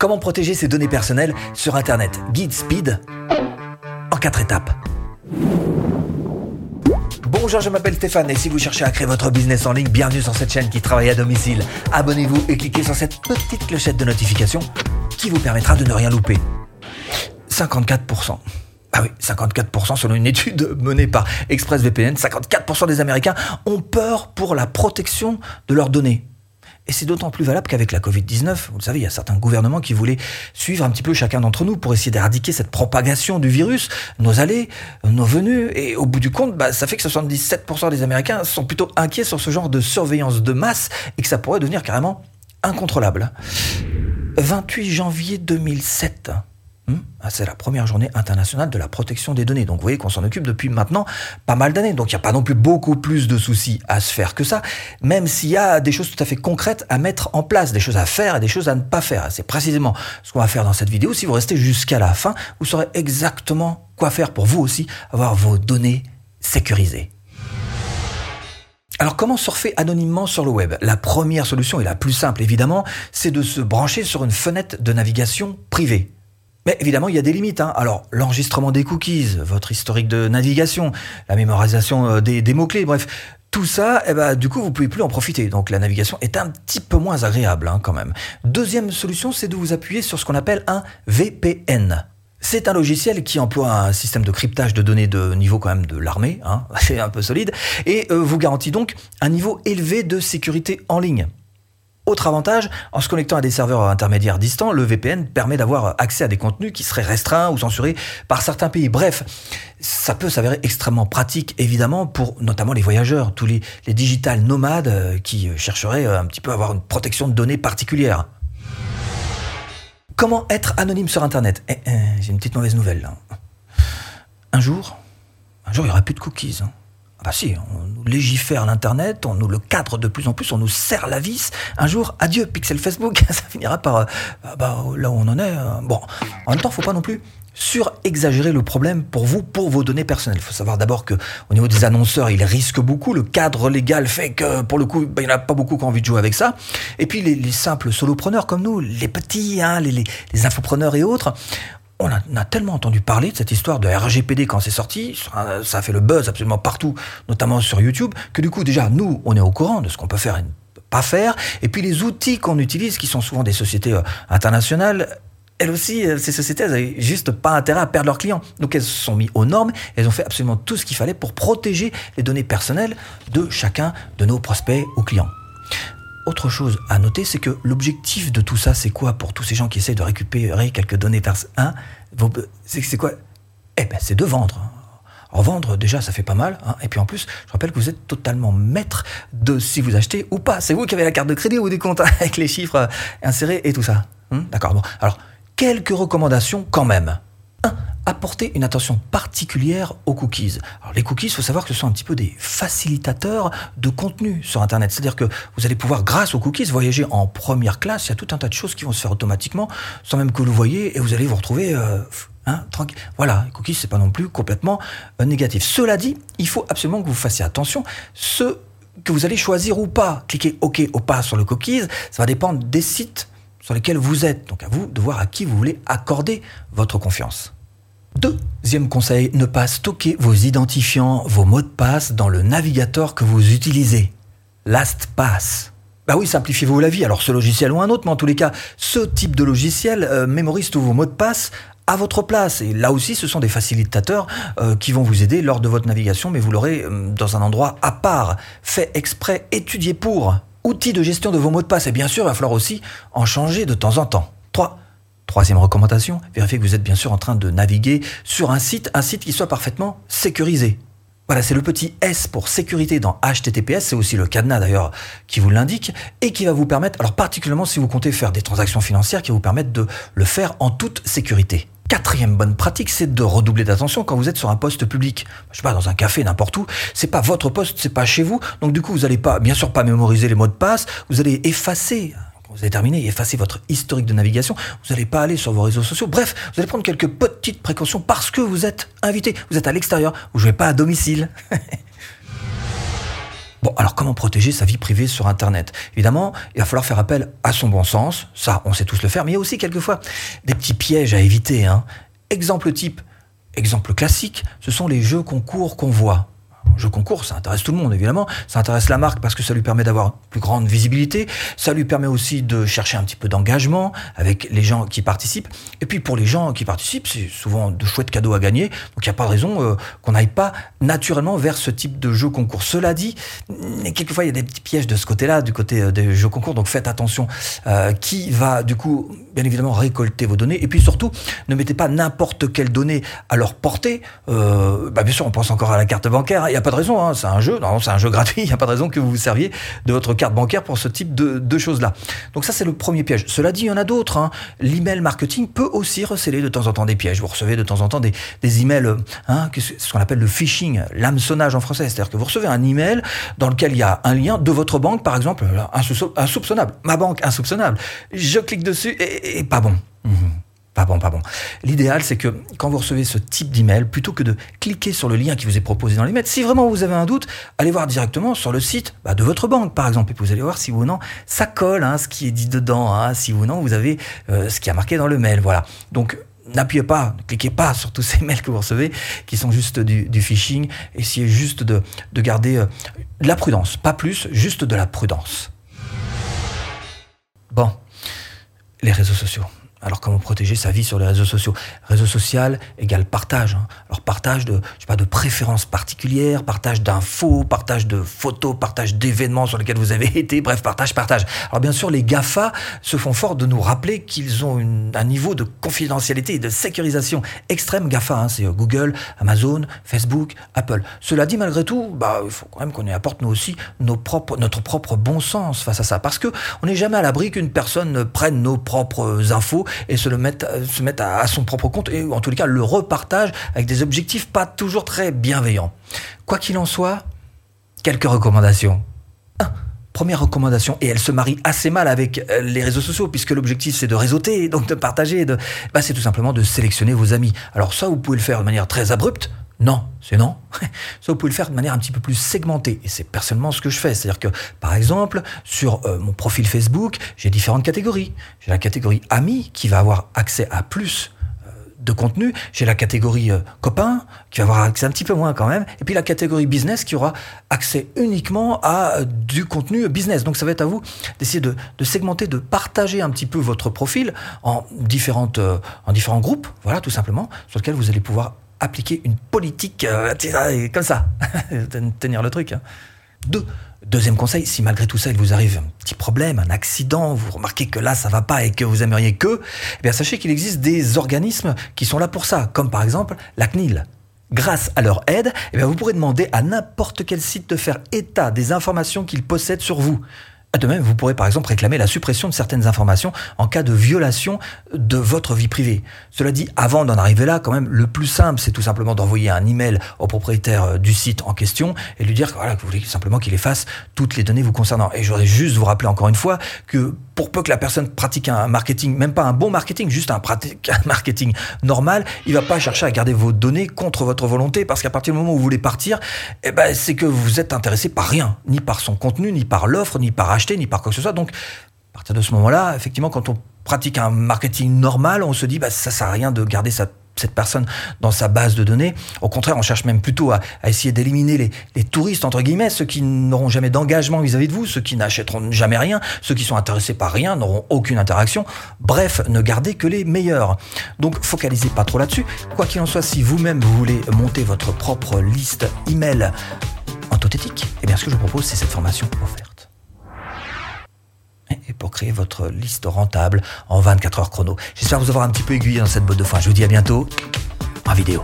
Comment protéger ses données personnelles sur Internet? Guide Speed en 4 étapes. Bonjour, je m'appelle Stéphane et si vous cherchez à créer votre business en ligne, bienvenue sur cette chaîne qui travaille à domicile. Abonnez-vous et cliquez sur cette petite clochette de notification qui vous permettra de ne rien louper. 54%. Ah oui, 54% selon une étude menée par ExpressVPN, 54% des Américains ont peur pour la protection de leurs données. Et c'est d'autant plus valable qu'avec la Covid-19, vous le savez, il y a certains gouvernements qui voulaient suivre un petit peu chacun d'entre nous pour essayer d'éradiquer cette propagation du virus, nos allées, nos venues. Et au bout du compte, bah, ça fait que 77% des Américains sont plutôt inquiets sur ce genre de surveillance de masse et que ça pourrait devenir carrément incontrôlable. 28 janvier 2007. Hmm ah, c'est la première journée internationale de la protection des données. Donc vous voyez qu'on s'en occupe depuis maintenant pas mal d'années. Donc il n'y a pas non plus beaucoup plus de soucis à se faire que ça, même s'il y a des choses tout à fait concrètes à mettre en place, des choses à faire et des choses à ne pas faire. C'est précisément ce qu'on va faire dans cette vidéo. Si vous restez jusqu'à la fin, vous saurez exactement quoi faire pour vous aussi avoir vos données sécurisées. Alors comment surfer anonymement sur le web? La première solution et la plus simple évidemment, c'est de se brancher sur une fenêtre de navigation privée. Mais évidemment, il y a des limites. Hein. Alors, l'enregistrement des cookies, votre historique de navigation, la mémorisation euh, des, mots-clés, bref, tout ça, eh ben, du coup, vous pouvez plus en profiter. Donc, la navigation est un petit peu moins agréable, hein, quand même. Deuxième solution, c'est de vous appuyer sur ce qu'on appelle un VPN. C'est un logiciel qui emploie un système de cryptage de données de niveau quand même de l'armée, hein, c'est un peu solide, et euh, vous garantit donc un niveau élevé de sécurité en ligne. Autre avantage, en se connectant à des serveurs intermédiaires distants, le VPN permet d'avoir accès à des contenus qui seraient restreints ou censurés par certains pays. Bref, ça peut s'avérer extrêmement pratique, évidemment, pour notamment les voyageurs, tous les, les digital nomades euh, qui chercheraient euh, un petit peu à avoir une protection de données particulière. Comment être anonyme sur Internet? Eh, eh, J'ai une petite mauvaise nouvelle. Un jour, un jour, il n'y aura plus de cookies. Hein. Ah bah si, on nous légifère l'Internet, on nous le cadre de plus en plus, on nous serre la vis. Un jour, adieu Pixel Facebook, ça finira par euh, bah, là où on en est. Euh. bon, en même temps, faut pas non plus sur-exagérer le problème pour vous, pour vos données personnelles. Il faut savoir d'abord que au niveau des annonceurs, ils risquent beaucoup. Le cadre légal fait que, pour le coup, bah, il n'y en a pas beaucoup qui ont envie de jouer avec ça. Et puis les, simples solopreneurs comme nous, les petits, hein, les infopreneurs et autres, on a, tellement entendu parler de cette histoire de RGPD quand c'est sorti, ça a fait le buzz absolument partout, notamment sur YouTube, que du coup déjà nous, on est au courant de ce qu'on peut faire et ne pas faire, et puis les outils qu'on utilise, qui sont souvent des sociétés euh, internationales, elles aussi, euh, ces sociétés, elles n'avaient juste pas intérêt à perdre leurs clients. Donc elles se sont mises aux normes, elles ont fait absolument tout ce qu'il fallait pour protéger les données personnelles de chacun de nos prospects ou clients. Autre chose à noter, c'est que l'objectif de tout ça, c'est quoi pour tous ces gens qui essaient de récupérer quelques données personnelles hein, C'est quoi? Eh ben, c'est de vendre. En vendre, déjà, ça fait pas mal. Hein. Et puis en plus, je rappelle que vous êtes totalement maître de si vous achetez ou pas. C'est vous qui avez la carte de crédit ou des comptes avec les chiffres insérés et tout ça. Hein. D'accord. Bon. Alors, quelques recommandations quand même. 1 apporter une attention particulière aux cookies. Alors les cookies, il faut savoir que ce sont un petit peu des facilitateurs de contenu sur Internet. C'est-à-dire que vous allez pouvoir, grâce aux cookies, voyager en première classe. Il y a tout un tas de choses qui vont se faire automatiquement, sans même que vous le voyez, et vous allez vous retrouver euh, hein, tranquille. Voilà, cookies, c'est pas non plus complètement euh, négatif. Cela dit, il faut absolument que vous fassiez attention. Ce que vous allez choisir ou pas, cliquer OK ou pas sur le cookies, ça va dépendre des sites sur lesquels vous êtes. Donc à vous de voir à qui vous voulez accorder votre confiance. Deuxième conseil, ne pas stocker vos identifiants, vos mots de passe dans le navigateur que vous utilisez. LastPass. Bah oui, simplifiez-vous la vie, alors ce logiciel ou un autre, mais en tous les cas, ce type de logiciel euh, mémorise tous vos mots de passe à votre place. Et là aussi, ce sont des facilitateurs euh, qui vont vous aider lors de votre navigation, mais vous l'aurez euh, dans un endroit à part, fait exprès, étudié pour. Outils de gestion de vos mots de passe, et bien sûr, il va falloir aussi en changer de temps en temps. 3. Troisième recommandation, vérifiez que vous êtes bien sûr en train de naviguer sur un site, un site qui soit parfaitement sécurisé. Voilà, c'est le petit S pour sécurité dans HTTPS, c'est aussi le cadenas d'ailleurs qui vous l'indique, et qui va vous permettre, alors particulièrement si vous comptez faire des transactions financières, qui vous permettre de le faire en toute sécurité. Quatrième bonne pratique, c'est de redoubler d'attention quand vous êtes sur un poste public. Je sais pas, dans un café, n'importe où. C'est pas votre poste, c'est pas chez vous. Donc du coup, vous allez pas, bien sûr, pas mémoriser les mots de passe. Vous allez effacer vous avez terminé et effacé votre historique de navigation, vous n'allez pas aller sur vos réseaux sociaux. Bref, vous allez prendre quelques petites précautions parce que vous êtes invité, vous êtes à l'extérieur, vous ne jouez pas à domicile. Bon, alors comment protéger sa vie privée sur Internet? Évidemment, il va falloir faire appel à son bon sens, ça on sait tous le faire, mais il y a aussi quelquefois des petits pièges à éviter. Hein. Exemple type, exemple classique, ce sont les jeux concours qu'on voit jeu concours, ça intéresse tout le monde évidemment, ça intéresse la marque parce que ça lui permet d'avoir plus grande visibilité, ça lui permet aussi de chercher un petit peu d'engagement avec les gens qui participent, et puis pour les gens qui participent, c'est souvent de chouettes cadeaux à gagner, donc il n'y a pas de raison euh, qu'on n'aille pas naturellement vers ce type de jeu concours. Cela dit, quelquefois il y a des petits pièges de ce côté-là, du côté euh, des jeux concours, donc faites attention euh, qui va du coup bien évidemment récolter vos données, et puis surtout ne mettez pas n'importe quelle donnée à leur portée, bah, bien sûr on pense encore à la carte bancaire, il n'y a pas de raison, hein, c'est un jeu, non, c'est un jeu gratuit, il n'y a pas de raison que vous vous serviez de votre carte bancaire pour ce type de, choses-là. Donc ça, c'est le premier piège. Cela dit, il y en a d'autres. Hein. L'email marketing peut aussi receler de temps en temps des pièges. Vous recevez de temps en temps des, des emails, hein, ce qu'on appelle le phishing, l'hameçonnage en français. C'est-à-dire que vous recevez un email dans lequel il y a un lien de votre banque, par exemple, insoupçonnable. Ma banque insoupçonnable. Je clique dessus et, pas bon. Mmh. Pas bon, pas bon. L'idéal, c'est que quand vous recevez ce type d'email, plutôt que de cliquer sur le lien qui vous est proposé dans l'email, si vraiment vous avez un doute, allez voir directement sur le site bah, de votre banque, par exemple, et vous allez voir si ou non ça colle, hein, ce qui est dit dedans, hein, si ou non vous avez euh, ce qui a marqué dans le mail. Voilà. Donc n'appuyez pas, ne cliquez pas sur tous ces mails que vous recevez, qui sont juste du, phishing. Essayez juste de, garder euh, de la prudence, pas plus, juste de la prudence. Bon, les réseaux sociaux. Alors comment protéger sa vie sur les réseaux sociaux? Réseau social égale partage. Hein. Partage de, je sais pas, de préférences particulières, partage d'infos, partage de photos, partage d'événements sur lesquels vous avez été, bref, partage, partage. Alors bien sûr, les GAFA se font fort de nous rappeler qu'ils ont un niveau de confidentialité et de sécurisation extrême. GAFA, hein, c'est Google, Amazon, Facebook, Apple. Cela dit, malgré tout, bah, il faut quand même qu'on y apporte nous aussi nos propres, notre propre bon sens face à ça. Parce que on n'est jamais à l'abri qu'une personne prenne nos propres infos et se le mettre, se mettre à, son propre compte et en tous les cas le repartage avec des objectifs pas toujours très bienveillants. Quoi qu'il en soit, quelques recommandations. Première recommandation, et elle se marie assez mal avec euh, les réseaux sociaux, puisque l'objectif c'est de réseauter, donc de partager. Bah, c'est tout simplement de sélectionner vos amis. Alors ça, vous pouvez le faire de manière très abrupte, non, c'est non. Ça, vous pouvez le faire de manière un petit peu plus segmentée. Et c'est personnellement ce que je fais. C'est-à-dire que, par exemple, sur euh, mon profil Facebook, j'ai différentes catégories. J'ai la catégorie amis qui va avoir accès à plus de contenu. J'ai la catégorie euh, copains qui va avoir accès un petit peu moins quand même. Et puis la catégorie business qui aura accès uniquement à du contenu business. Donc ça va être à vous d'essayer de, segmenter, de partager un petit peu votre profil en, différentes, en différents groupes, voilà, tout simplement, sur lesquels vous allez pouvoir appliquer une politique euh, comme ça, tenir le truc. Hein. Deux. Deuxième conseil, si malgré tout ça il vous arrive un petit problème, un accident, vous remarquez que là ça va pas et que vous aimeriez que, eh bien sachez qu'il existe des organismes qui sont là pour ça, comme par exemple la CNIL. Grâce à leur aide, eh vous pourrez demander à n'importe quel site de faire état des informations qu'ils possèdent sur vous. De même, vous pourrez par exemple réclamer la suppression de certaines informations en cas de violation de votre vie privée. Cela dit, avant d'en arriver là, quand même, le plus simple, c'est tout simplement d'envoyer un email au propriétaire euh, du site en question et lui dire voilà, que vous voulez simplement qu'il efface toutes les données vous concernant. Et je voudrais juste vous rappeler encore une fois que pour peu que la personne pratique un marketing, même pas un bon marketing, juste un, marketing normal, il va pas chercher à garder vos données contre votre volonté parce qu'à partir du moment où vous voulez partir, eh ben, c'est que vous êtes intéressé par rien, ni par son contenu, ni par l'offre, ni par ni par quoi que ce soit. Donc, à partir de ce moment-là, effectivement, quand on pratique un marketing normal, on se dit, bah, ça sert à rien de garder cette personne dans sa base de données. Au contraire, on cherche même plutôt à, essayer d'éliminer les, touristes, entre guillemets, ceux qui n'auront jamais d'engagement vis-à-vis de vous, ceux qui n'achèteront jamais rien, ceux qui sont intéressés par rien, n'auront aucune interaction. Bref, ne gardez que les meilleurs. Donc, focalisez pas trop là-dessus. Quoi qu'il en soit, si vous-même vous voulez monter votre propre liste email éthique, eh bien, ce que je vous propose, c'est cette formation offerte votre liste rentable en 24 heures chrono. J'espère vous avoir un petit peu aiguillé dans cette botte de foin. Je vous dis à bientôt en vidéo.